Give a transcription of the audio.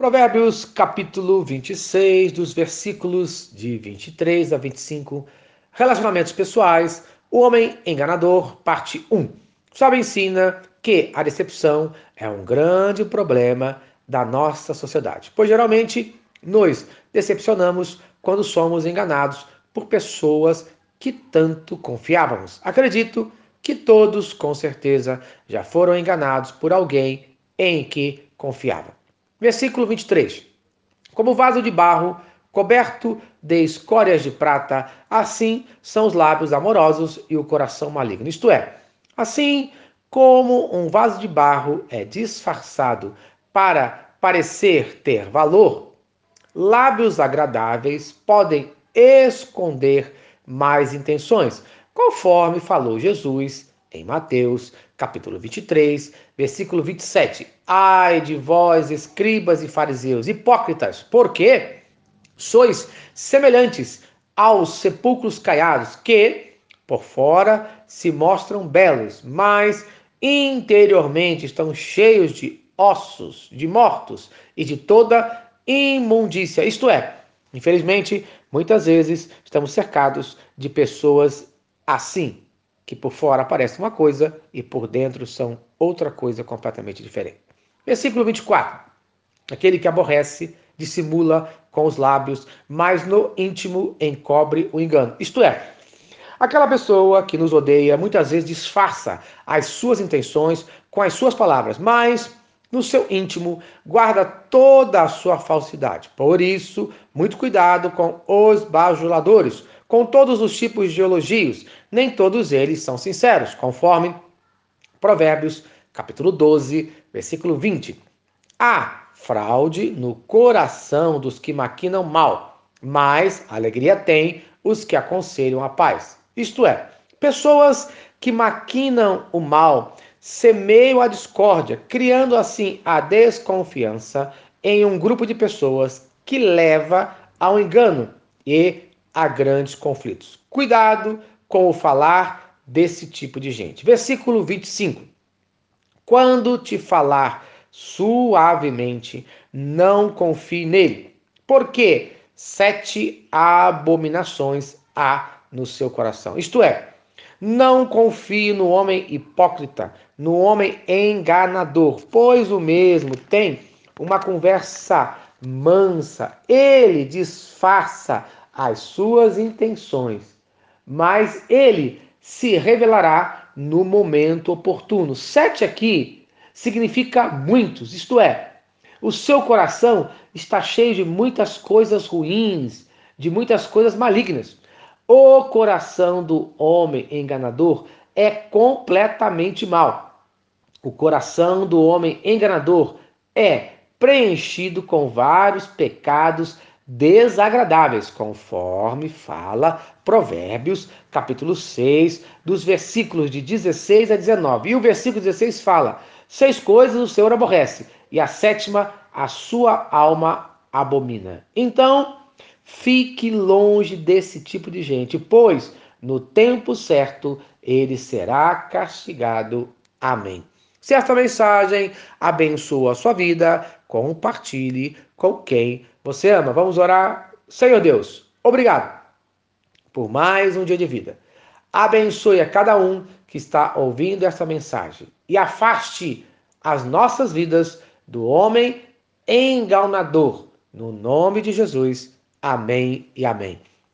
Provérbios capítulo 26, dos versículos de 23 a 25. Relacionamentos pessoais. O homem enganador, parte 1. Sabe ensina que a decepção é um grande problema da nossa sociedade, pois geralmente nos decepcionamos quando somos enganados por pessoas que tanto confiávamos. Acredito que todos, com certeza, já foram enganados por alguém em que confiavam. Versículo 23. Como vaso de barro coberto de escórias de prata, assim são os lábios amorosos e o coração maligno. Isto é, assim como um vaso de barro é disfarçado para parecer ter valor, lábios agradáveis podem esconder mais intenções, conforme falou Jesus em Mateus, capítulo 23, versículo 27. Ai de vós, escribas e fariseus, hipócritas, porque sois semelhantes aos sepulcros caiados, que por fora se mostram belos, mas interiormente estão cheios de ossos, de mortos e de toda imundícia. Isto é, infelizmente, muitas vezes estamos cercados de pessoas assim, que por fora parecem uma coisa e por dentro são outra coisa completamente diferente. Versículo 24. Aquele que aborrece dissimula com os lábios, mas no íntimo encobre o engano. Isto é, aquela pessoa que nos odeia muitas vezes disfarça as suas intenções com as suas palavras, mas no seu íntimo guarda toda a sua falsidade. Por isso, muito cuidado com os bajuladores, com todos os tipos de elogios, nem todos eles são sinceros, conforme Provérbios, capítulo 12, versículo 20. Há fraude no coração dos que maquinam mal, mas alegria tem os que aconselham a paz. Isto é, pessoas que maquinam o mal semeiam a discórdia, criando assim a desconfiança em um grupo de pessoas que leva ao engano e a grandes conflitos. Cuidado com o falar desse tipo de gente. Versículo 25. Quando te falar suavemente, não confie nele, porque sete abominações há no seu coração. Isto é, não confie no homem hipócrita, no homem enganador, pois o mesmo tem uma conversa mansa, ele disfarça as suas intenções, mas ele se revelará no momento oportuno. Sete aqui significa muitos, isto é, o seu coração está cheio de muitas coisas ruins, de muitas coisas malignas. O coração do homem enganador é completamente mau. O coração do homem enganador é preenchido com vários pecados desagradáveis, conforme fala Provérbios, capítulo 6, dos versículos de 16 a 19. E o versículo 16 fala: Seis coisas o Senhor aborrece, e a sétima a sua alma abomina. Então, fique longe desse tipo de gente, pois no tempo certo ele será castigado. Amém. Se esta mensagem abençoa a sua vida, compartilhe com quem você ama. Vamos orar. Senhor Deus, obrigado por mais um dia de vida. Abençoe a cada um que está ouvindo esta mensagem e afaste as nossas vidas do homem enganador. No nome de Jesus. Amém e amém.